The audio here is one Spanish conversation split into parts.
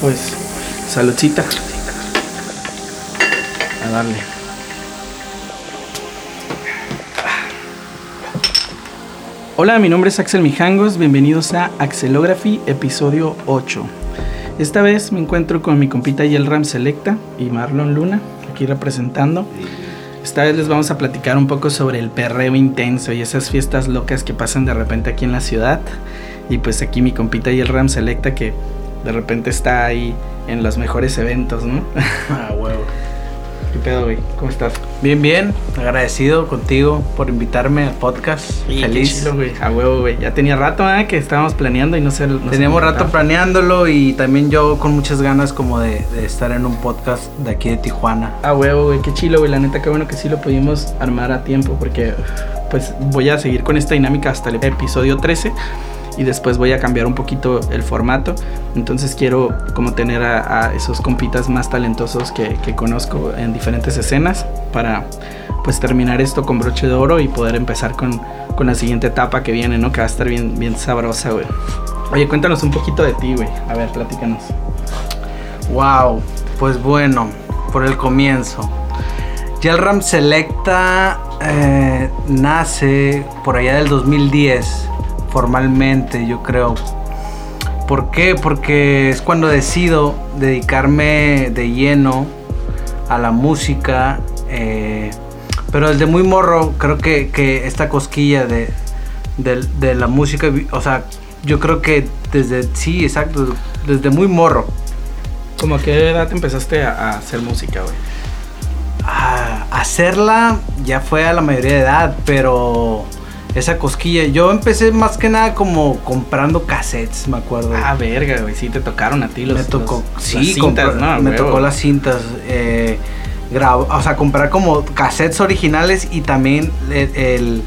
Pues, saludcita. A darle. Hola, mi nombre es Axel Mijangos, bienvenidos a Axelography, episodio 8. Esta vez me encuentro con mi compita Yelram Selecta y Marlon Luna, aquí representando. Esta vez les vamos a platicar un poco sobre el perreo intenso y esas fiestas locas que pasan de repente aquí en la ciudad. Y pues aquí mi compita Yelram Selecta que de repente está ahí en los mejores eventos, ¿no? Ah, huevo. ¿Qué pedo, güey? ¿Cómo estás? Bien, bien. Agradecido contigo por invitarme al podcast. Feliz. Qué güey. A huevo, güey. Ya tenía rato, ¿eh? Que estábamos planeando y no sé. No Teníamos rato planeándolo y también yo con muchas ganas como de, de estar en un podcast de aquí de Tijuana. A huevo, güey. Qué chilo, güey. La neta, qué bueno que sí lo pudimos armar a tiempo porque, pues, voy a seguir con esta dinámica hasta el episodio 13 y después voy a cambiar un poquito el formato. Entonces quiero como tener a, esos compitas más talentosos que, que conozco en diferentes escenas para pues terminar esto con broche de oro y poder empezar con, con la siguiente etapa que viene, ¿no? Que va a estar bien, bien sabrosa, güey. Oye, cuéntanos un poquito de ti, güey. A ver, platícanos. Wow. Pues bueno, por el comienzo. Yelram Selecta eh, nace por allá del 2010, formalmente, yo creo. ¿Por qué? Porque es cuando decido dedicarme de lleno a la música. eh, pero desde muy morro, creo que, que esta cosquilla de, de, de la música, o sea, yo creo que desde, sí, exacto, desde muy morro. ¿Cómo a qué edad empezaste a, a hacer música, güey? Ah, hacerla ya fue a la mayoría de edad, pero esa cosquilla, yo empecé más que nada como comprando cassettes, me acuerdo. Ah, verga, güey. Sí, te tocaron a ti los. me tocó, los- sí, las cintas, compra- ¿no? me Huevo. tocó las cintas. eh, o sea, comprar como cassettes originales y también el, el-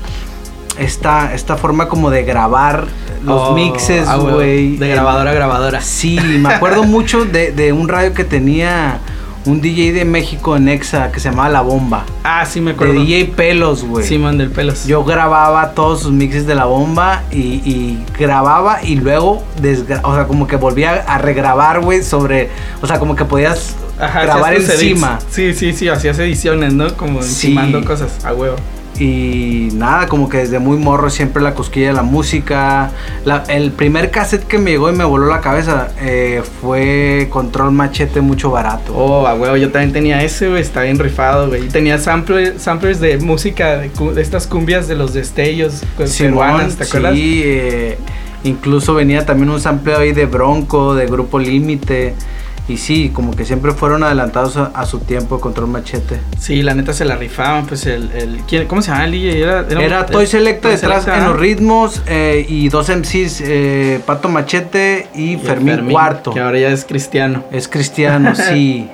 esta, esta forma como de grabar los Oh, mixes, ah, güey. De grabadora a grabadora. Sí, me acuerdo mucho de, de un radio que tenía un DJ de México en Exa que se llamaba La Bomba. Ah, sí, me De acuerdo. DJ Pelos, güey. Simón del pelos. Yo grababa todos sus mixes de la bomba y, y grababa y luego, o sea, como que volvía a regrabar, güey, sobre, o sea, como que podías Ajá, grabar encima. Sí, sí, sí. Hacías ediciones, ¿no? Como Sí. encimando cosas. A huevo. Y nada, como que desde muy morro siempre la cosquilla de la música. La- el primer cassette que me llegó y me voló la cabeza eh, fue Control Machete Mucho Barato. Oh, a huevo. Yo también tenía ese, güey. Está bien rifado, güey. Y tenía sampler- samplers de música, de, de estas cumbias de los destellos pues, Simón, peruanas, ¿te acuerdas? Sí, eh, incluso venía también un sampleo ahí de Bronco, de Grupo Límite. Y sí, como que siempre fueron adelantados a, a su tiempo Control Machete. Sí, la neta se la rifaban, pues el... el ¿quién- ¿Cómo se llama el DJ? Era, Era Toy Selecta detrás Selecta, en los ritmos eh, y dos MCs, eh, Pato Machete y, Y el Fermín, Cuarto. Que ahora ya es cristiano. Es cristiano, sí.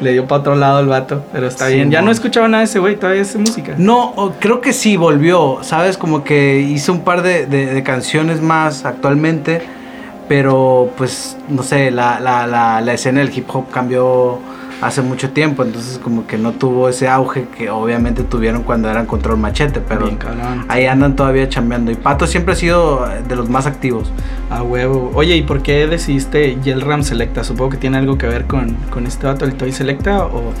Le dio para otro lado el vato, pero está Sí, bien. Ya no he escuchado nada de ese güey, todavía hace música. No, creo que sí volvió, ¿sabes? Como que hizo un par de, de- de canciones más actualmente, pero pues no sé, la, la, la, la escena del hip hop cambió hace mucho tiempo, entonces como que no tuvo ese auge que obviamente tuvieron cuando eran Control Machete, pero Bien, ahí andan todavía chambeando. Y Pato siempre ha sido de los más activos. A huevo. Oye, ¿y por qué decidiste Yelram Selecta? Supongo que tiene algo que ver con, con este vato, el Toy Selecta, o...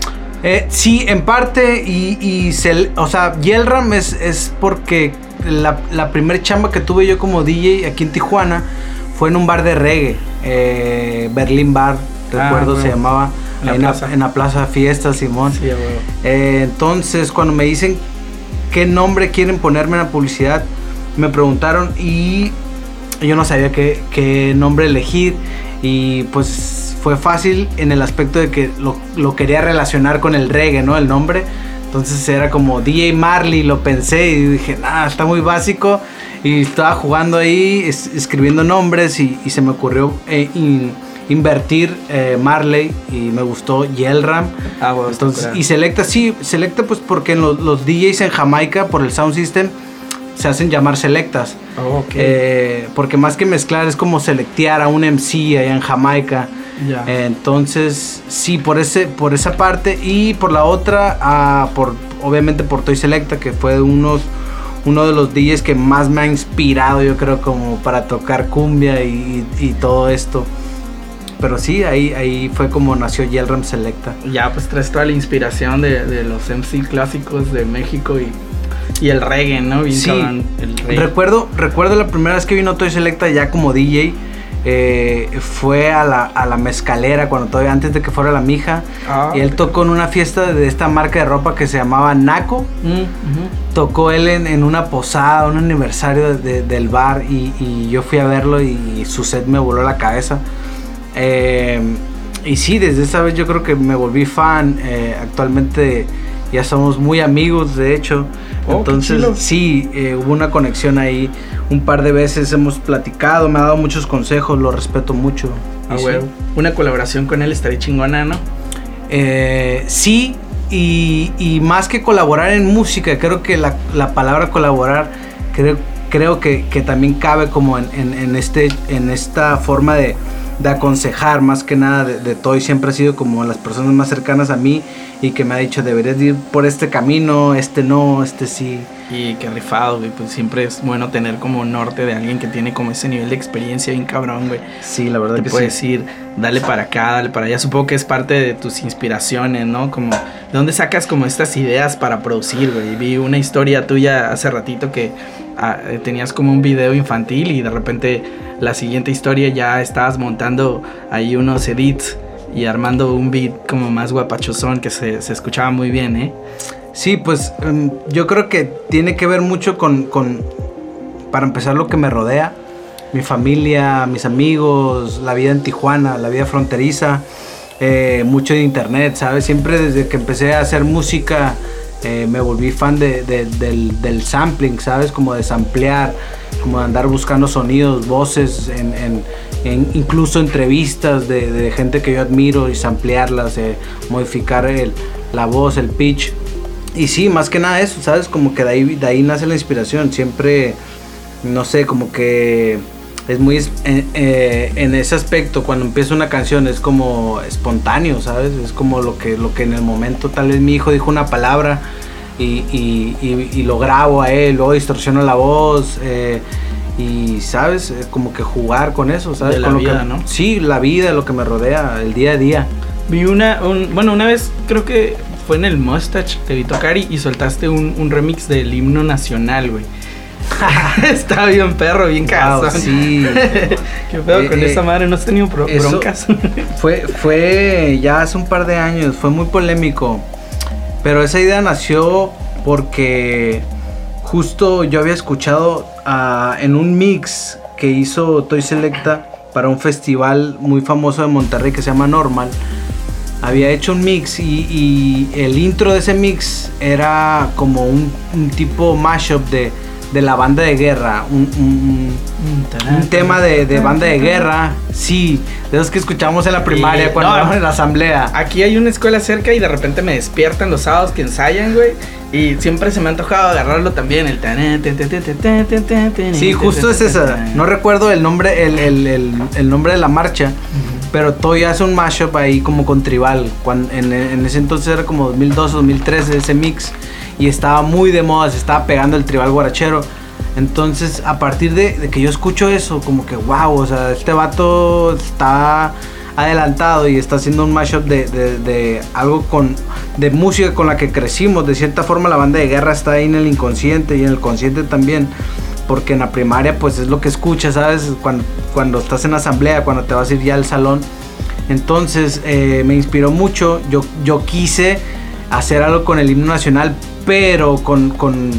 Eh, sí, en parte, y, y se- o sea, Yelram es, es porque la, la primer chamba que tuve yo como DJ aquí en Tijuana fue en un bar de reggae, eh, Berlin Bar, Ah, recuerdo se bueno. llamaba, En en la, plaza. en la Plaza Fiesta, Simón. Sí. Eh, entonces, cuando me dicen qué nombre quieren ponerme en la publicidad, me preguntaron y yo no sabía qué, qué nombre elegir. Y pues fue fácil en el aspecto de que lo, lo quería relacionar con el reggae, ¿no? El nombre. Entonces era como DJ Marley, lo pensé y dije, nah, está muy básico. Y estaba jugando ahí, es- escribiendo nombres y, y se me ocurrió eh, in- invertir eh, Marley y me gustó Yelram. Ah, Entonces, curado. y Selecta sí, Selecta pues porque en los, los DJs en Jamaica por el sound system se hacen llamar Selectas. Oh. Eh, porque más que mezclar es como selectear a un MC allá en Jamaica. Eh, Entonces, sí, por ese, por esa parte. Y por la otra, ah, por, obviamente por Toy Selecta, que fue unos, uno de los DJs que más me ha inspirado, yo creo, como para tocar cumbia y, todo esto. pero sí, ahí, ahí fue como nació Yelram Selecta. Ya, pues traes toda la inspiración de, de los MC clásicos de México y, y el reggae, ¿no? Bien Sí, cabrón, el reggae. recuerdo, recuerdo la primera vez que vino Toy Selecta ya como DJ. eh, fue a la, a la mezcalera cuando todavía antes de que fuera la mija Ah, y él tocó en una fiesta de esta marca de ropa que se llamaba Naco ujú. Tocó él en, en una posada, un aniversario de- del bar y, y yo fui a verlo y, su set me voló la cabeza. Eh, y sí, desde esa vez yo creo que me volví fan. eh, actualmente ya somos muy amigos, de hecho. Oh, Entonces sí, eh, hubo una conexión ahí. Un par de veces hemos platicado, me ha dado muchos consejos, lo respeto mucho. Ah, Y sí. Una colaboración con él estaría chingona, ¿no? Eh, sí, y, y más que colaborar en música, creo que la, la palabra colaborar creo, creo que, que también cabe como en, en- en este, en esta forma de, de aconsejar, más que nada de, de Toy. Siempre ha sido como las personas más cercanas a mí y que me ha dicho, deberías ir por este camino, este no, este sí. Y qué rifado, güey. Pues siempre es bueno tener como norte de alguien que tiene como ese nivel de experiencia bien cabrón, güey. Sí, la verdad Te que puede sí. decir, dale para acá, dale para allá. Supongo que es parte de tus inspiraciones, ¿no? Como, ¿de dónde sacas como estas ideas para producir, güey? Vi una historia tuya hace ratito que ah, tenías como un video infantil y de repente la siguiente historia ya estabas montando ahí unos edits y armando un beat como más guapachosón que se, se escuchaba muy bien, ¿eh? Sí, pues em, yo creo que tiene que ver mucho con, con, para empezar, lo que me rodea. Mi familia, mis amigos, la vida en Tijuana, la vida fronteriza, eh, mucho de internet, ¿sabes? Siempre desde que empecé a hacer música eh, me volví fan de- de- del, del sampling, ¿sabes? Como de samplear, como de andar buscando sonidos, voces, en, incluso entrevistas de, gente que yo admiro y samplearlas, eh, modificar la voz, el pitch. Y sí, más que nada eso, ¿sabes? Como que de ahí, de ahí nace la inspiración. Siempre, no sé, como que es muy eh, eh, en ese aspecto cuando empieza una canción es como espontáneo, ¿sabes? Es como lo que, lo que en el momento tal vez mi hijo dijo una palabra y, y- y- y lo grabo a él, luego distorsiono la voz eh, y, ¿sabes? Como que jugar con eso, ¿sabes? De la Con lo vida, que- ¿no? Sí, la vida, lo que me rodea, el día a día. Vi una, un- bueno, una vez creo que fue en el Mustache, te vi tocar y, y soltaste un, un remix del himno nacional, güey. Está bien perro, bien Wow, cazón. sí. ¿Qué pedo Eh, con eh, esa madre? ¿No has tenido broncas? Fue, fue ya hace un par de años, fue muy polémico. Pero esa idea nació porque justo yo había escuchado ah, en un mix que hizo Toy Selecta para un festival muy famoso de Monterrey que se llama Normal. Había hecho un mix y, y el intro de ese mix era como un, un tipo mashup de, de la banda de guerra. Un, un- un tema de, de banda de guerra, sí, de los que escuchamos en la primaria Y- cuando no. íbamos en la asamblea. Aquí hay una escuela cerca y de repente me despiertan los sábados que ensayan, güey. Y siempre se me ha antojado agarrarlo también, el... Sí, justo es esa. No recuerdo el nombre, el, el- el- el nombre de la marcha, pero Toy hace un mashup ahí como con tribal. Cuando, en, en ese entonces era como 2012, 2013 ese mix y estaba muy de moda, se estaba pegando el tribal guarachero. Entonces, a partir de, que yo escucho eso, como que wow, o sea, este vato está adelantado y está haciendo un mashup de, de- de algo con de música con la que crecimos. De cierta forma, la banda de guerra está ahí en el inconsciente y en el consciente también. Porque en la primaria, pues es lo que escuchas, ¿sabes? Cuando, cuando estás en asamblea, cuando te vas a ir ya al salón. Entonces eh, me inspiró mucho. Yo, yo quise hacer algo con el himno nacional, pero con, con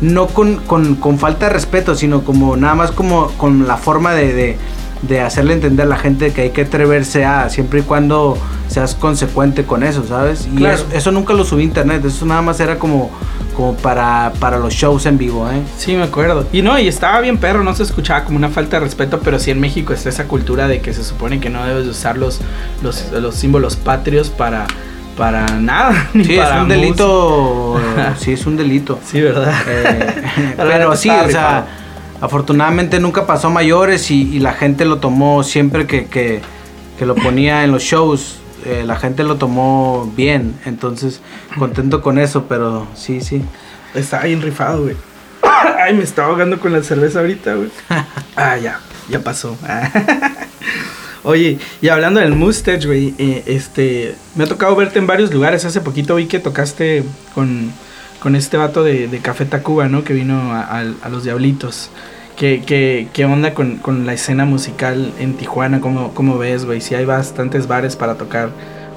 no con, con- con falta de respeto, sino como nada más como con la forma de, de- de hacerle entender a la gente que hay que atreverse a, siempre y cuando seas consecuente con eso, ¿sabes? Y Claro. eso, eso nunca lo subí a internet, eso nada más era como, como para, para los shows en vivo, ¿eh? Sí, me acuerdo. Y no, y estaba bien perro, no se escuchaba como una falta de respeto, pero sí en México está esa cultura de que se supone que no debes de usar los, los, los símbolos patrios para, para nada. Ni Sí, es un delito, sí, es un delito. Sí, ¿verdad? Eh, pero sí, o sea, afortunadamente nunca pasó a mayores y, y la gente lo tomó siempre que, que- que lo ponía en los shows. eh, la gente lo tomó bien, entonces contento con eso, pero sí, sí. Estaba bien rifado, güey. Ay, me estaba ahogando con la cerveza ahorita, güey. Ah, ya, ya pasó. Oye, y hablando del Mustache, güey, eh, este, me ha tocado verte en varios lugares. Hace poquito vi que tocaste con, con este vato de, de Café Tacuba, ¿no? Que vino a, a Los Diablitos. ¿Qué, qué, qué onda con, con, la escena musical en Tijuana? ¿Cómo, cómo ves, güey? Si hay bastantes bares para tocar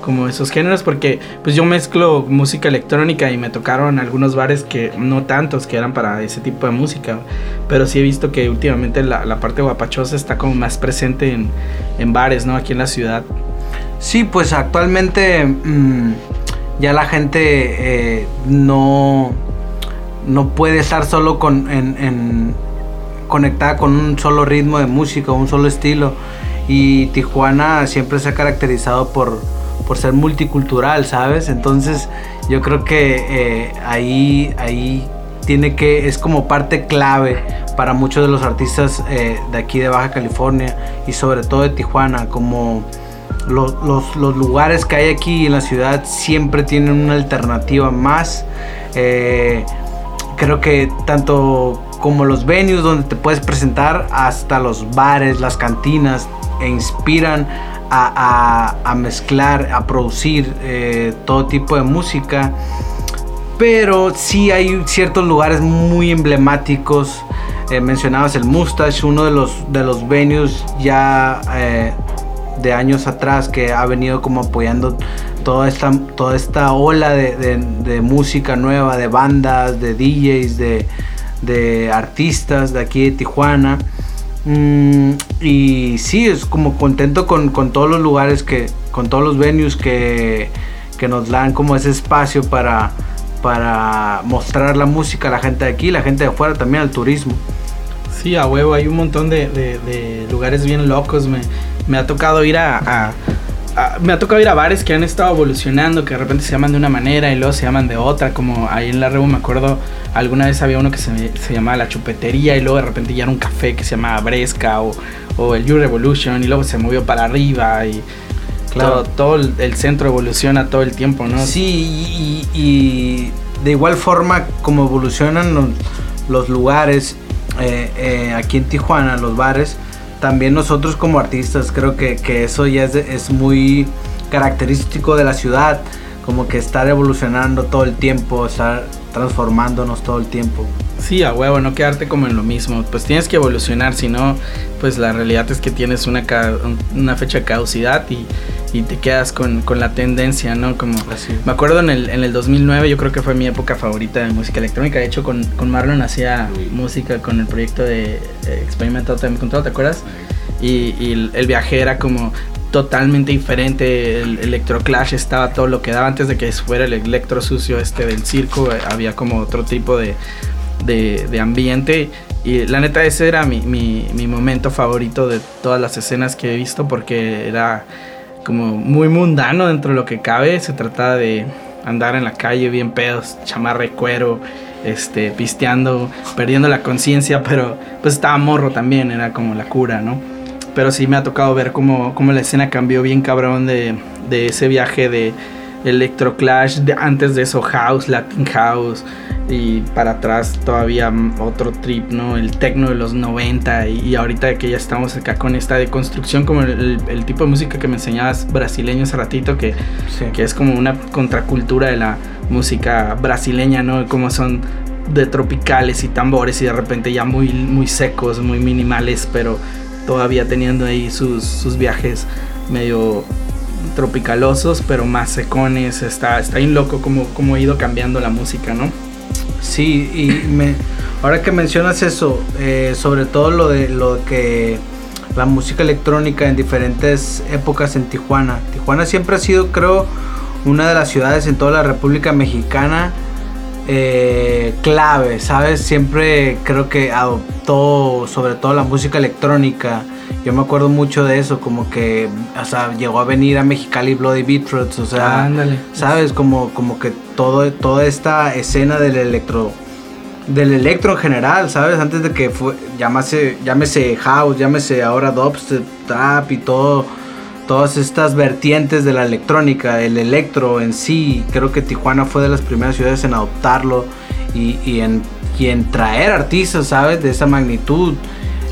como esos géneros porque pues yo mezclo música electrónica y me tocaron algunos bares que no tantos que eran para ese tipo de música pero sí he visto que últimamente la, parte guapachosa está como más presente en, en, bares no aquí en la ciudad. Sí pues actualmente mmm, ya la gente eh, no no puede estar solo con en, conectada con un solo ritmo de música un solo estilo. Y Tijuana siempre se ha caracterizado por por ser multicultural, ¿sabes? Entonces yo creo que eh, ahí, ahí tiene que, es como parte clave para muchos de los artistas eh, de aquí de Baja California y sobre todo de Tijuana, como los, los, lugares que hay aquí en la ciudad siempre tienen una alternativa más. Eh, creo que tanto como los venues donde te puedes presentar hasta los bares, las cantinas, e inspiran a, mezclar, a producir eh, todo tipo de música. Pero sí hay ciertos lugares muy emblemáticos. Eh, mencionabas el Mustache, uno de los, de los venues ya eh, de años atrás que ha venido como apoyando toda esta, toda esta ola de, música nueva, de bandas, de DJs, de, de artistas de aquí de Tijuana. Mm, y sí, es como contento con, con, todos los lugares que, con todos los venues que, que nos dan como ese espacio para, para mostrar la música a la gente de aquí, la gente de afuera también, al turismo. Sí, a huevo, hay un montón de, lugares bien locos. Me, me ha tocado ir a, a, me ha tocado ir a bares que han estado evolucionando, que de repente se llaman de una manera y luego se llaman de otra, como ahí en la Rebu me acuerdo Alguna vez había uno que se, se, llamaba La Chupetería y luego de repente ya era un café que se llamaba Bresca o, o el You Revolution y luego se movió para arriba y claro. todo, todo el, centro evoluciona todo el tiempo, ¿no? Sí, y, y de igual forma como evolucionan los, los lugares eh, eh, aquí en Tijuana, los bares, también nosotros como artistas creo que, que eso ya es, es muy característico de la ciudad, como que estar evolucionando todo el tiempo, estar transformándonos todo el tiempo. Sí, a huevo, no quedarte como en lo mismo. Pues tienes que evolucionar, si no, pues la realidad es que tienes una, una fecha de caducidad y, y te quedas con, con, la tendencia, ¿no? Como Así. me acuerdo en el, en el 2009, yo creo que fue mi época favorita de música electrónica. De hecho, con, con Marlon hacía sí. música con el proyecto de eh, Experimental Time Control, ¿te acuerdas? Y, y el, el viaje era como totalmente diferente. El Electroclash estaba todo lo que daba antes de que fuera el electro sucio este del circo. Eh, había como otro tipo de, de, de ambiente. Y la neta, ese era mi, mi, mi, momento favorito de todas las escenas que he visto porque era como muy mundano dentro de lo que cabe. Se trataba de andar en la calle bien pedos, chamarra cuero, este, pisteando, perdiendo la conciencia, pero pues estaba morro también, era como la cura, ¿no? pero sí me ha tocado ver cómo, cómo la escena cambió bien cabrón de, de ese viaje de Electroclash, de, antes de eso House, Latin House y para atrás todavía otro trip, ¿no? El techno de los 90 y, y ahorita que ya estamos acá con esta deconstrucción como el, tipo de música que me enseñabas brasileño hace ratito que, sí. que es como una contracultura de la música brasileña, ¿no? Como son de tropicales y tambores y de repente ya muy, muy secos, muy minimales, pero todavía teniendo ahí sus, sus viajes medio tropicalosos, pero más secones. Está, está bien loco como, como ha ido cambiando la música, ¿no? Sí, y me, ahora que mencionas eso, eh, sobre todo lo de lo que la música electrónica en diferentes épocas en Tijuana. Tijuana siempre ha sido, creo, una de las ciudades en toda la República Mexicana eh, clave, ¿sabes? Siempre creo que adoptó sobre todo la música electrónica. Yo me acuerdo mucho de eso, como que, o sea, llegó a venir a Mexicali Bloody Beetroots, o sea, Ándale. ¿sabes? Como, como que todo, toda esta escena del electro, del electro en general, ¿sabes? Antes de que fue, llámese, llámese house, llámese ahora dubstep, trap y todo todas estas vertientes de la electrónica, el electro en sí, creo que Tijuana fue de las primeras ciudades en adoptarlo y, y, en, y en, traer artistas, ¿sabes? De esa magnitud.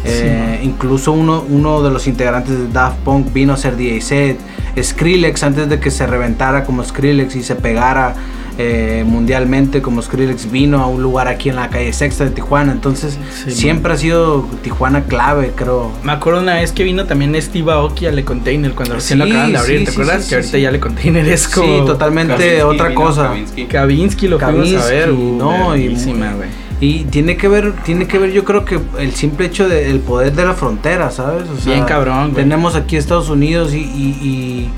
Eh, incluso uno, uno de los integrantes de Daft Punk vino a ser DJ set. Skrillex antes de que se reventara como Skrillex y se pegara eh, mundialmente como Skrillex vino a un lugar aquí en la calle Sexta de Tijuana. Entonces Sí, siempre ha sido Tijuana clave, creo. Me acuerdo una vez que vino también Steve Aoki a Le Container cuando recién lo acaban de abrir, sí, ¿te acuerdas? que ahorita ya Le Container es como... Sí, totalmente Kavinsky otra cosa. Kavinsky. Kavinsky lo fuimos a ver. Kavinsky, uh, no, y tiene que ver, tiene que ver, yo creo que el simple hecho del poder de la frontera, ¿sabes? O Bien cabrón, güey. Tenemos aquí Estados Unidos y, y, y,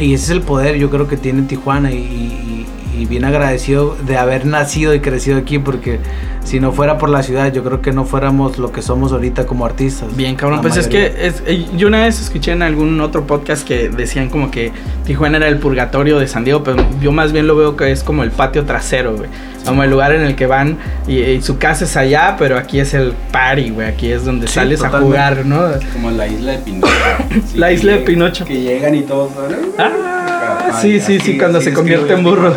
y ese es el poder, yo creo que tiene Tijuana y, y- y bien agradecido de haber nacido y crecido aquí porque si no fuera por la ciudad, yo creo que no fuéramos lo que somos ahorita como artistas. Bien, cabrón. Pues es que es- eh, yo una vez escuché en algún otro podcast que decían como que Tijuana era el purgatorio de San Diego, pero yo más bien lo veo que es como el patio trasero, güey. Como el lugar en el que van y, y su casa es allá, pero aquí es el party, güey. Aquí es donde Sí, sales a jugar, ¿no? Como la isla de Pinocho. Sí, La isla de Pinocho. Que llegan y todos. Ah, Sí, sí, sí, cuando se convierte en burro.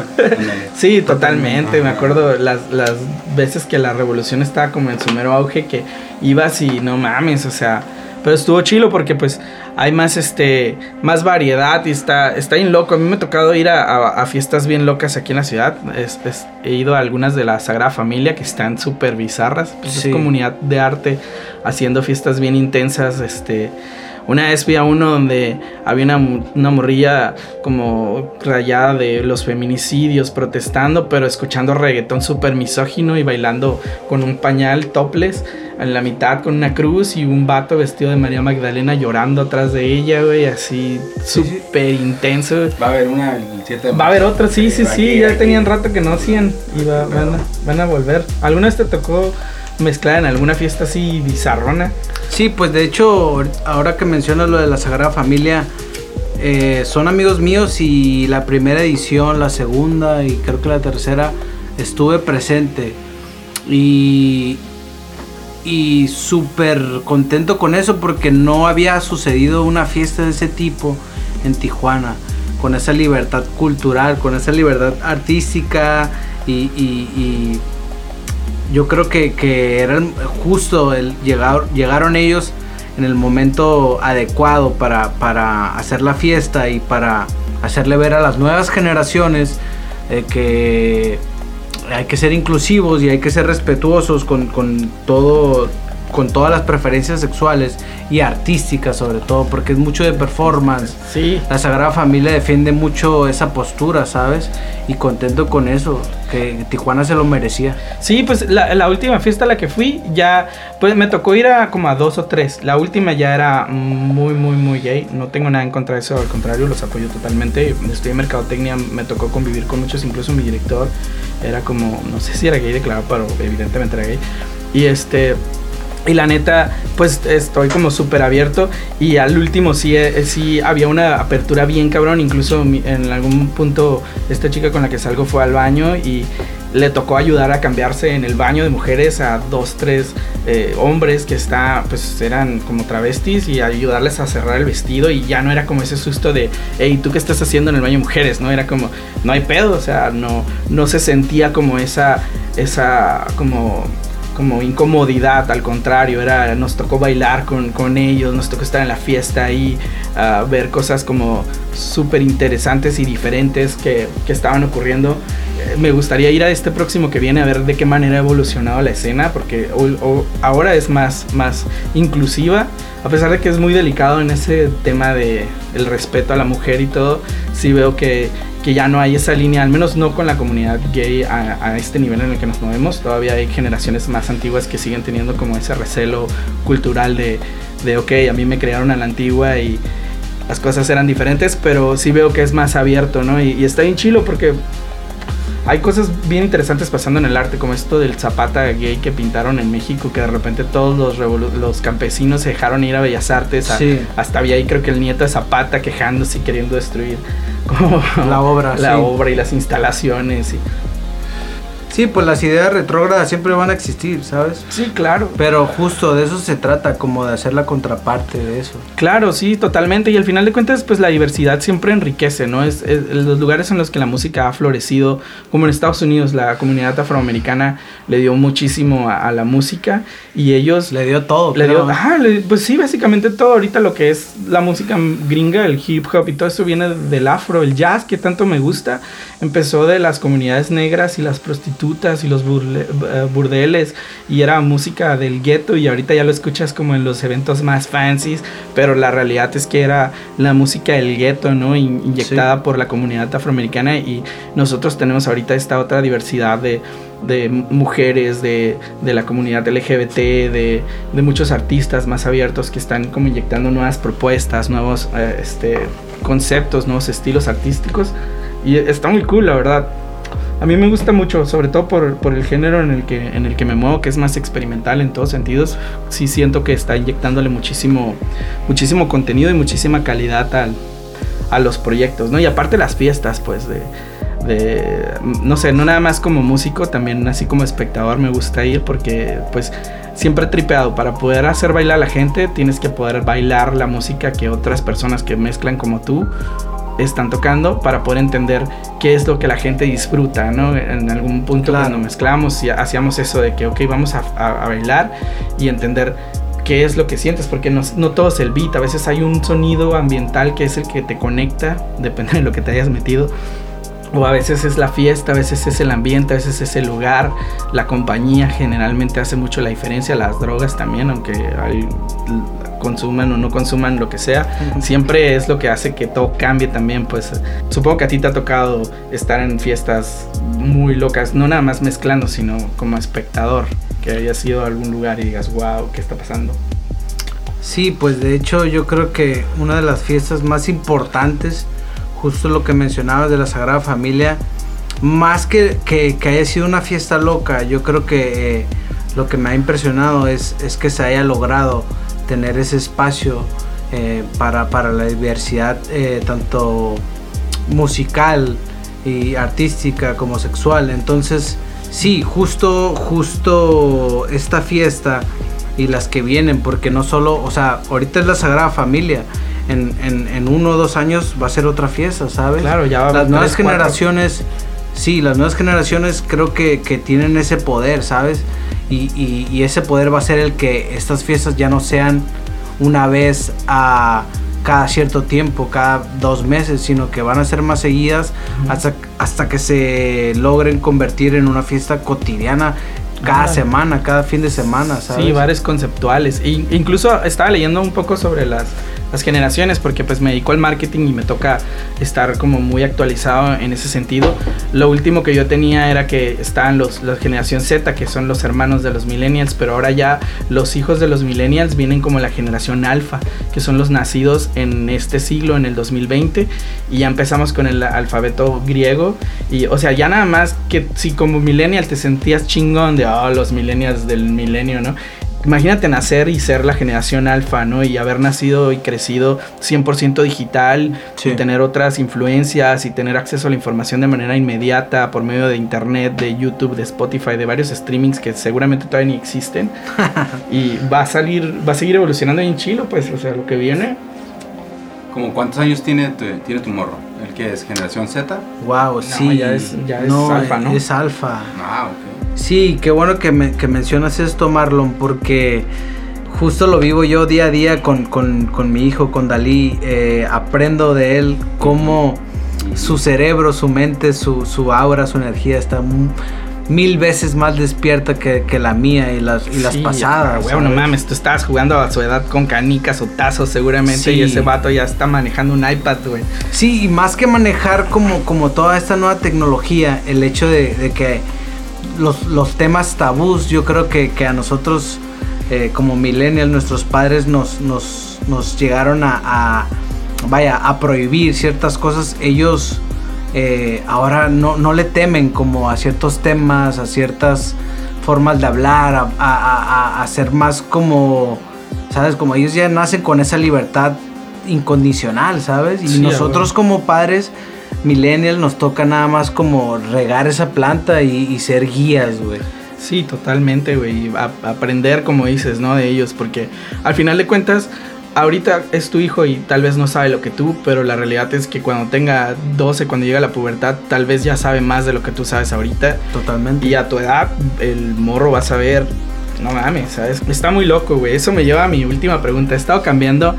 Sí, totalmente. Me acuerdo las, las veces que la revolución estaba como en su mero auge, que ibas y no mames, o sea. Pero estuvo chilo porque pues hay más este más variedad y está está bien loco. A mí me ha tocado ir a, a- a fiestas bien locas aquí en la ciudad. Es- es- he ido a algunas de la Sagrada Familia que están súper bizarras. Pues Sí. es comunidad de arte haciendo fiestas bien intensas. Este una vez fui a uno donde había una, una morrilla como rayada de los feminicidios protestando, pero escuchando reggaetón súper misógino y bailando con un pañal topless en la mitad con una cruz y un vato vestido de María Magdalena llorando atrás de ella, güey, así Sí, sí. súper intenso. Va a haber una el 7 de Va a haber marzo. otra, sí, sí, sí, aquí, ya aquí. tenían rato que no hacían y va- van, a, van a volver. ¿Alguna vez te tocó mezclar en alguna fiesta así bizarrona? Sí, pues de hecho, ahora que mencionas lo de la Sagrada Familia, eh, son amigos míos y la primera edición, la segunda y creo que la tercera estuve presente. Y, y súper contento con eso porque no había sucedido una fiesta de ese tipo en Tijuana, con esa libertad cultural, con esa libertad artística y, y- y yo creo que, que era el- justo el llegar, llegaron ellos en el momento adecuado para, para hacer la fiesta y para hacerle ver a las nuevas generaciones eh, que hay que ser inclusivos y hay que ser respetuosos con, con todo con todas las preferencias sexuales y artísticas sobre todo porque es mucho de performance Sí, la Sagrada Familia defiende mucho esa postura, ¿sabes? Y contento con eso, que Tijuana se lo merecía. Sí, pues la, la última fiesta a la que fui ya, pues me tocó ir a como a dos o tres. La última ya era muy, muy, muy gay. No tengo nada en contra de eso, al contrario, los apoyo totalmente. Estudié mercadotecnia, me tocó convivir con muchos, incluso mi director era como, no sé si era gay declarado, pero evidentemente era gay. Y este... Y la neta, pues estoy como súper abierto. Y al último sí, eh, sí había una apertura bien cabrón. Incluso en algún punto esta chica con la que salgo fue al baño y le tocó ayudar a cambiarse en el baño de mujeres a dos, tres eh, hombres que está, pues eran como travestis y ayudarles a cerrar el vestido y ya no era como ese susto de, hey, ¿tú qué estás haciendo en el baño de mujeres? No era como, no hay pedo, o sea, no, no se sentía como esa, esa, como como incomodidad, al contrario, era, nos tocó bailar con, con ellos, nos tocó estar en la fiesta ahí, ah, ver cosas como súper interesantes y diferentes que, que estaban ocurriendo. Eh, me gustaría ir a este próximo que viene a ver de qué manera ha evolucionado la escena, porque ahora es más, más inclusiva, a pesar de que es muy delicado en ese tema de el respeto a la mujer y todo, sí veo que, que ya no hay esa línea, al menos no con la comunidad gay a, a este nivel en el que nos movemos. Todavía hay generaciones más antiguas que siguen teniendo como ese recelo cultural de, de ok, a mí me crearon a la antigua y las cosas eran diferentes, pero sí veo que es más abierto, ¿no? Y, y está bien chilo porque hay cosas bien interesantes pasando en el arte, como esto del Zapata gay que pintaron en México, que de repente todos los, campesinos se dejaron ir a Bellas Artes. a- Sí. Hasta había ahí creo que el nieto de Zapata quejándose y queriendo destruir como La obra, la sí. obra y las instalaciones. Y, Sí, pues las ideas retrógradas siempre van a existir, ¿sabes? Sí, claro. Pero justo de eso se trata, como de hacer la contraparte de eso. Claro, sí, totalmente. Y al final de cuentas, pues la diversidad siempre enriquece, ¿no? Es, es- los lugares en los que la música ha florecido, como en Estados Unidos, la comunidad afroamericana le dio muchísimo a, a la música y ellos Le dio todo, le dio, ajá, le- pues sí, básicamente todo ahorita lo que es la música gringa, el hip hop y todo eso viene del afro, el jazz que tanto me gusta, empezó de las comunidades negras y las prostitutas y los burle- eh, burdeles y era música del gueto y ahorita ya lo escuchas como en los eventos más fancies, pero la realidad es que era la música del gueto, ¿no? In- inyectada por la comunidad afroamericana y nosotros tenemos ahorita esta otra diversidad de de mujeres, de, de la comunidad LGBT, de, de muchos artistas más abiertos que están como inyectando nuevas propuestas, nuevos eh, este, conceptos, nuevos estilos artísticos. Y está muy cool, la verdad. A mí me gusta mucho, sobre todo por, por el género en el, que, en el que me muevo, que es más experimental en todos sentidos. Sí siento que está inyectándole muchísimo, muchísimo contenido y muchísima calidad al, a los proyectos, ¿no? Y aparte las fiestas, pues, de, de, no sé, no nada más como músico, también así como espectador me gusta ir porque, pues, siempre he tripeado. Para poder hacer bailar a la gente, tienes que poder bailar la música que otras personas que mezclan como tú están tocando para poder entender qué es lo que la gente disfruta, ¿no? En algún punto Claro. cuando mezclamos y hacíamos eso de que, ok, vamos a, a- a bailar y entender qué es lo que sientes, porque no, no todo es el beat, a veces hay un sonido ambiental que es el que te conecta, depende de lo que te hayas metido, o a veces es la fiesta, a veces es el ambiente, a veces es el lugar, la compañía generalmente hace mucho la diferencia, las drogas también, aunque hay- consuman o no consuman lo que sea, siempre es lo que hace que todo cambie también, pues supongo que a ti te ha tocado estar en fiestas muy locas, no nada más mezclando, sino como espectador, que hayas ido a algún lugar y digas, wow, ¿qué está pasando? Sí, pues de hecho yo creo que una de las fiestas más importantes, justo lo que mencionabas de la Sagrada Familia, más que, que, que haya sido una fiesta loca, yo creo que eh, lo que me ha impresionado es, es que se haya logrado tener ese espacio eh, para, para la diversidad eh, tanto musical y artística como sexual. Entonces, sí, justo, justo esta fiesta y las que vienen, porque no solo, o sea, ahorita es la Sagrada Familia. En, en, en uno o dos años va a ser otra fiesta, ¿sabes? Claro, ya va a Las nuevas cuatro. generaciones, sí, las nuevas generaciones creo que, que tienen ese poder, ¿sabes? Y, y- y ese poder va a ser el que estas fiestas ya no sean una vez a cada cierto tiempo, cada dos meses, sino que van a ser más seguidas hasta, hasta que se logren convertir en una fiesta cotidiana cada semana, cada fin de semana, ¿sabes? Sí, bares conceptuales. E incluso estaba leyendo un poco sobre las, las generaciones, porque pues me dedico al marketing y me toca estar como muy actualizado en ese sentido. Lo último que yo tenía era que estaban los, la generación Z, que son los hermanos de los millennials, pero ahora ya los hijos de los millennials vienen como la generación alfa, que son los nacidos en este siglo, en el 2020, y ya empezamos con el alfabeto griego. Y, o sea, ya nada más que si como millennial te sentías chingón de, oh, los millennials del milenio, ¿no? Imagínate nacer y ser la generación alfa, ¿no? Y haber nacido y crecido 100% digital, Sí. y tener otras influencias y tener acceso a la información de manera inmediata por medio de internet, de YouTube, de Spotify, de varios streamings que seguramente todavía ni existen. y va a salir, va a seguir evolucionando en chilo, pues, o sea, lo que viene. ¿Como cuántos años tiene tu, tiene tu morro? ¿El que es generación Z? Wow, sí. ya es- ya es No, alfa, ¿no? Es alfa. Ah, ok. Sí, qué bueno que, me- que mencionas esto, Marlon, porque justo lo vivo yo día a día con, con- con mi hijo, con Dalí. Eh, aprendo de él cómo su cerebro, su mente, su, su aura, su energía está mil veces más despierta que, que la mía y las, y las Sí, pasadas. güey, no mames, tú estabas jugando a su edad con canicas o tazos seguramente Sí. y ese vato ya está manejando un iPad, güey. Sí, y más que manejar como, como toda esta nueva tecnología, el hecho de, de que los, los temas tabús, yo creo que, que a nosotros eh, como millennials, nuestros padres nos, nos, nos llegaron a, vaya, a prohibir ciertas cosas, ellos eh, ahora no, no le temen como a ciertos temas, a ciertas formas de hablar, a, a- a- a ser más como, ¿sabes? Como ellos ya nacen con esa libertad incondicional, ¿sabes? Y Sí, nosotros como padres millennials nos toca nada más como regar esa planta y, y ser guías, güey. Sí, totalmente, güey. aprender, como dices, ¿no? De ellos, porque al final de cuentas, ahorita es tu hijo y tal vez no sabe lo que tú, pero la realidad es que cuando tenga 12, cuando llegue a la pubertad, tal vez ya sabe más de lo que tú sabes ahorita. Totalmente. Y a tu edad, el morro va a saber. No mames, ¿sabes? Está muy loco, güey. Eso me lleva a mi última pregunta. He estado cambiando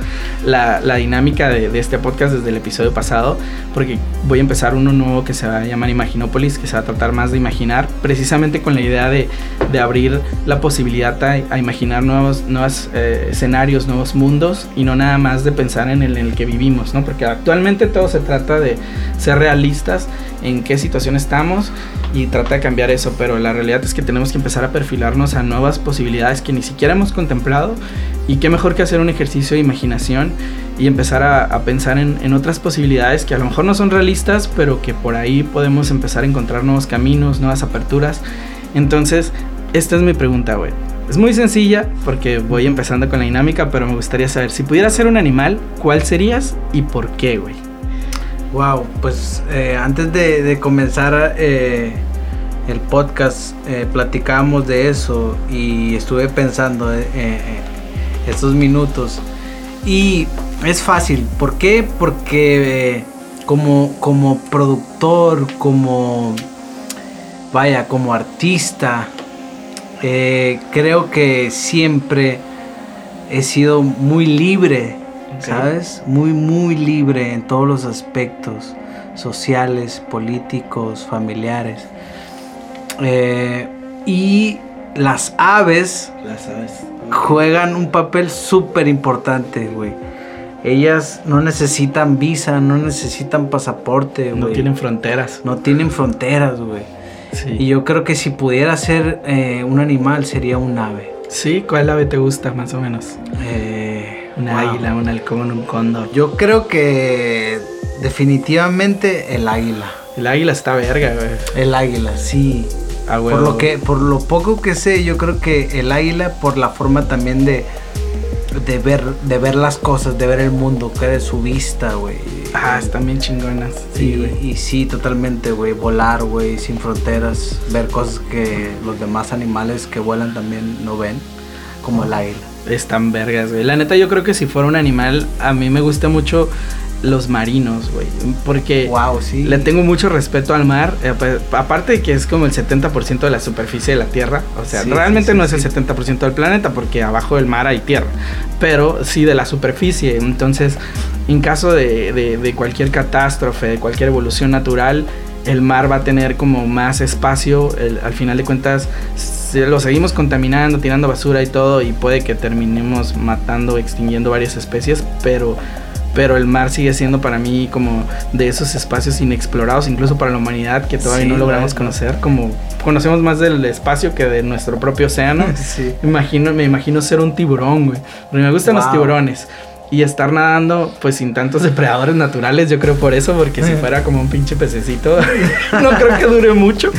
la, la dinámica de, de este podcast desde el episodio pasado, porque voy a empezar uno nuevo que se va a llamar Imaginópolis, que se va a tratar más de imaginar, precisamente con la idea de, de abrir la posibilidad a, a imaginar nuevos, nuevos eh, escenarios, nuevos mundos, y no nada más de pensar en el, en el que vivimos, ¿no? Porque actualmente todo se trata de ser realistas en qué situación estamos y trata de cambiar eso, pero la realidad es que tenemos que empezar a perfilarnos a nuevas posibilidades que ni siquiera hemos contemplado y qué mejor que hacer un ejercicio de imaginación y empezar a, a pensar en, en otras posibilidades que a lo mejor no son realistas, pero que por ahí podemos empezar a encontrar nuevos caminos, nuevas aperturas. Entonces, esta es mi pregunta, güey. Es muy sencilla porque voy empezando con la dinámica, pero me gustaría saber, si pudieras ser un animal, ¿cuál serías y por qué, güey? Wow, pues eh, antes de, de comenzar eh, el podcast eh, platicábamos de eso y estuve pensando eh, eh, estos minutos y es fácil, ¿por qué? Porque eh, como, como productor, como vaya, como artista, eh, creo que siempre he sido muy libre. ¿sabes? Muy, muy libre en todos los aspectos sociales, políticos, familiares. Eh, y las aves juegan un papel súper importante, güey. Ellas no necesitan visa, no necesitan pasaporte, No güey. tienen fronteras. No tienen fronteras, güey. Sí. Y yo creo que si pudiera ser eh, un animal sería un ave. Sí, ¿cuál ave te gusta más o menos? Eh, Un wow. águila, un halcón, un cóndor. Yo creo que definitivamente el águila. El águila está verga, güey. El águila, sí. Ah, Por lo que, por lo poco que sé, yo creo que el águila, por la forma también de, de ver, de ver las cosas, de ver el mundo, que de su vista, güey. Ah, están bien chingonas. Sí, y, güey. y sí, totalmente, güey. Volar, güey, sin fronteras. Ver cosas que los demás animales que vuelan también no ven, como el águila. Están vergas, güey. La neta, yo creo que si fuera un animal, a mí me gusta mucho los marinos, güey. Porque Wow, sí. le tengo mucho respeto al mar. eh, pues, aparte de que es como el 70% de la superficie de la Tierra. O sea, Sí, realmente sí, no es el 70% del planeta porque abajo del mar hay tierra. Pero sí de la superficie. Entonces, en caso de, de- de cualquier catástrofe, de cualquier evolución natural, el mar va a tener como más espacio. el- al final de cuentas, lo seguimos contaminando, tirando basura y todo. Y puede que terminemos matando, extinguiendo varias especies. Pero pero el mar sigue siendo para mí como de esos espacios inexplorados, incluso para la humanidad que todavía Sí, no logramos conocer, como conocemos más del espacio que de nuestro propio océano. Sí. Imagino, me imagino ser un tiburón, güey. Me gustan los Wow. tiburones. Y estar nadando, pues sin tantos depredadores naturales, yo creo por eso, porque si fuera como un pinche pececito, no creo que dure mucho,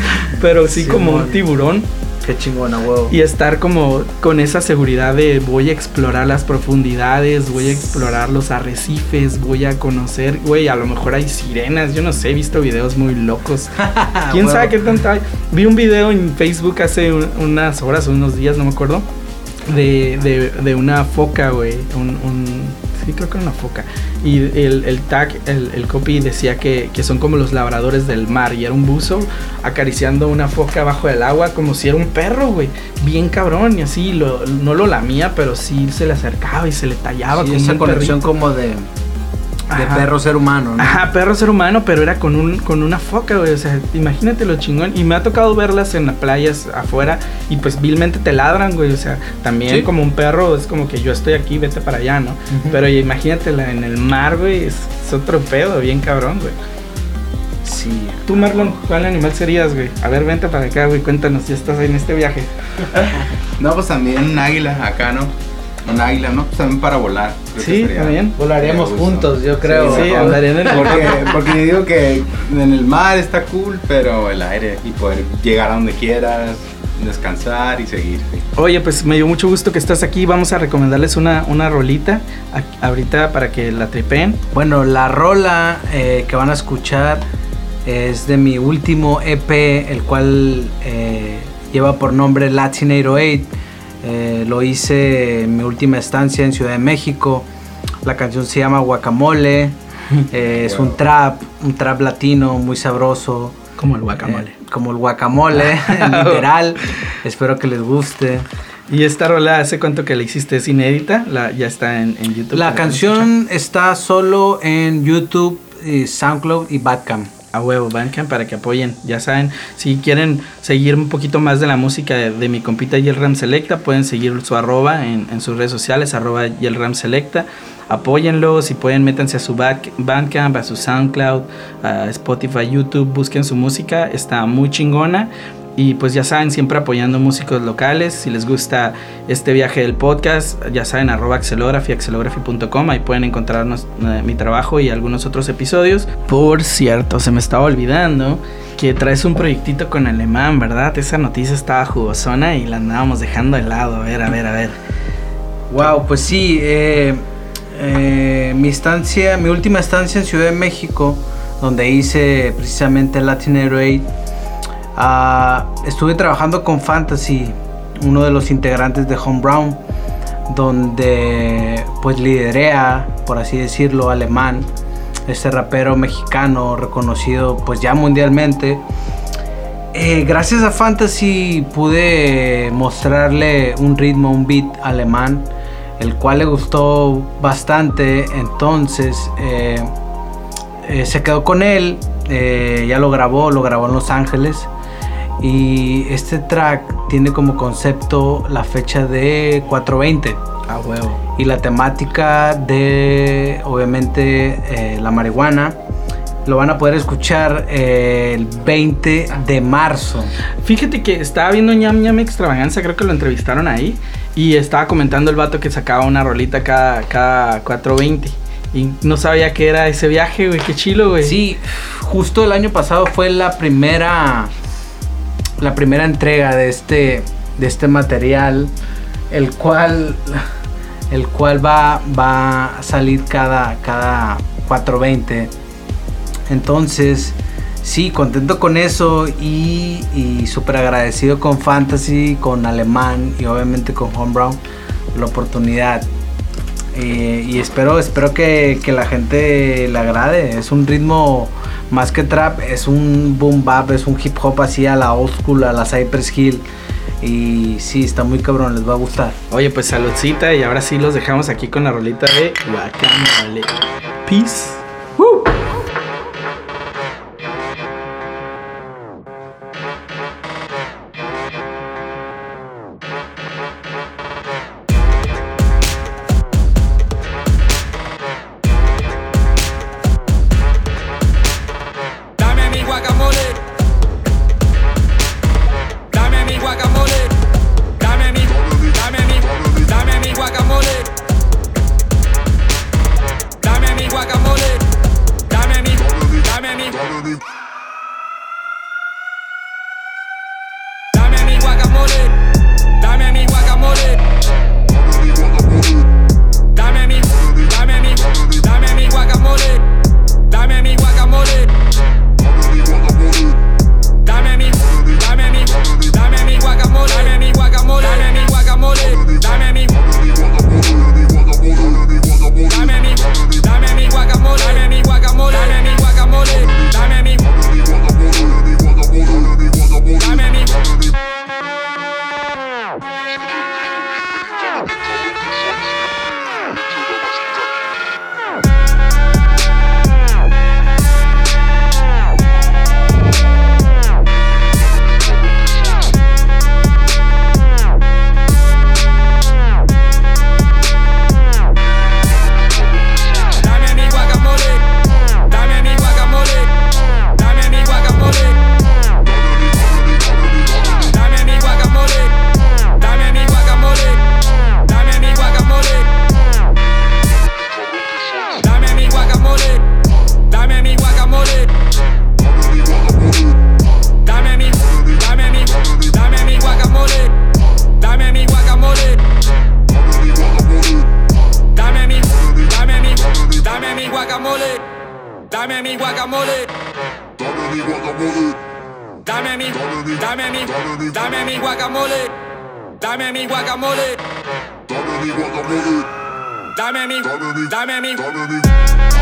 pero sí, Sí, como un tiburón. Qué chingona, huevo. Y estar como con esa seguridad de voy a explorar las profundidades, voy a explorar los arrecifes, voy a conocer, güey, a lo mejor hay sirenas, yo no sé, he visto videos muy locos. ¿Quién Huevo. sabe qué tanto hay? Vi un video en Facebook hace un- unas horas o unos días, no me acuerdo, de, de, de una foca, güey, un, un- sí creo que era una foca. Y el, el tag, el, el copy decía que, que son como los labradores del mar y era un buzo acariciando una foca abajo del agua como si era un perro, güey, bien cabrón y así, lo, no lo lamía, pero sí se le acercaba y se le tallaba Sí, como esa conexión perrito. como de, de Ajá. perro ser humano, ¿no? Ajá, perro ser humano, pero era con un con una foca, güey. O sea, imagínate lo chingón. Y me ha tocado verlas en las playas afuera y pues vilmente te ladran, güey. O sea, también Sí. como un perro es como que yo estoy aquí, vete para allá, ¿no? Pero imagínatela en el mar, güey. Es, es otro pedo, bien cabrón, güey. Sí. Tú, Marlon, ¿cuál animal serías, güey? A ver, vente para acá, güey. Cuéntanos si estás en este viaje. No, pues también un águila acá, ¿no? Un águila, ¿no? Pues también para volar. creo Sí, también. Gusto. juntos, yo creo. Sí, andarían en el Porque, porque yo digo que en el mar está cool, pero el aire y poder llegar a donde quieras, descansar y seguir. sí. Oye, pues me dio mucho gusto que estás aquí. Vamos a recomendarles una, una rolita a- ahorita para que la tripeen. Bueno, la rola eh, que van a escuchar es de mi último EP, el cual eh, lleva por nombre Latin 808. Eh, lo hice en mi última estancia en Ciudad de México. La canción se llama Guacamole. Eh, es un trap, un trap latino muy sabroso. Como el guacamole. Eh, como el guacamole, literal. Espero que les guste. Y esta rola, ¿hace cuánto que la hiciste? ¿Es inédita? La, ya está en, en YouTube. La canción está solo en YouTube, SoundCloud y Badcamp. A huevo, Bandcamp para que apoyen. Ya saben, si quieren seguir un poquito más de la música de, mi compita Yelram Selecta, pueden seguir su arroba en, en sus redes sociales, arroba Yelram Selecta. Apóyenlo, si pueden, métanse a su back- Bandcamp, a su SoundCloud, a Spotify, YouTube, busquen su música, está muy chingona. Y pues ya saben, siempre apoyando músicos locales. Si les gusta este viaje del podcast, ya saben, arroba axelography, axelography.com. Ahí pueden encontrarnos eh, mi trabajo y algunos otros episodios. Por cierto, se me estaba olvidando que traes un proyectito con alemán, ¿verdad? Esa noticia estaba jugosona y la andábamos dejando de lado. A ver, a ver, a ver. Wow, pues sí, eh, eh, mi estancia, mi última estancia en Ciudad de México, donde hice precisamente Latin 808, ah, estuve trabajando con Fantasy, uno de los integrantes de Home Brown, donde pues por así decirlo, alemán, este rapero mexicano reconocido pues ya mundialmente. Eh, gracias a Fantasy pude mostrarle un ritmo, un beat alemán, el cual le gustó bastante. Entonces eh, eh, se quedó con él, ya lo grabó, lo grabó en Los Ángeles. Y este track tiene como concepto la fecha de 420 A huevo. y la temática de obviamente eh, la marihuana lo van a poder escuchar eh, el 20 de marzo. Fíjate que estaba viendo ñam ñam extravaganza, creo que lo entrevistaron ahí. Y estaba comentando el vato que sacaba una rolita cada, cada 420. Y no sabía que era ese viaje, güey. Qué chilo, güey. Sí, justo el año pasado fue la primera la primera entrega de este de este material el cual el cual va va a salir cada cada 420 entonces sí contento con eso y, y súper agradecido con Fantasy con Alemán y obviamente con Home Brown la oportunidad eh, y espero, espero que, que la gente le agrade. Es un ritmo más que trap, es un boom bap, es un hip hop así a la old school, a la Cypress Hill. Y sí, está muy cabrón, les va a gustar. Oye, pues saludcita y ahora sí los dejamos aquí con la rolita de Guacamole. Peace. Dame mi guacamole. Dame mi, dame mi, dame mi guacamole. Dame mi guacamole. Dame mi, dame mi, dame mi.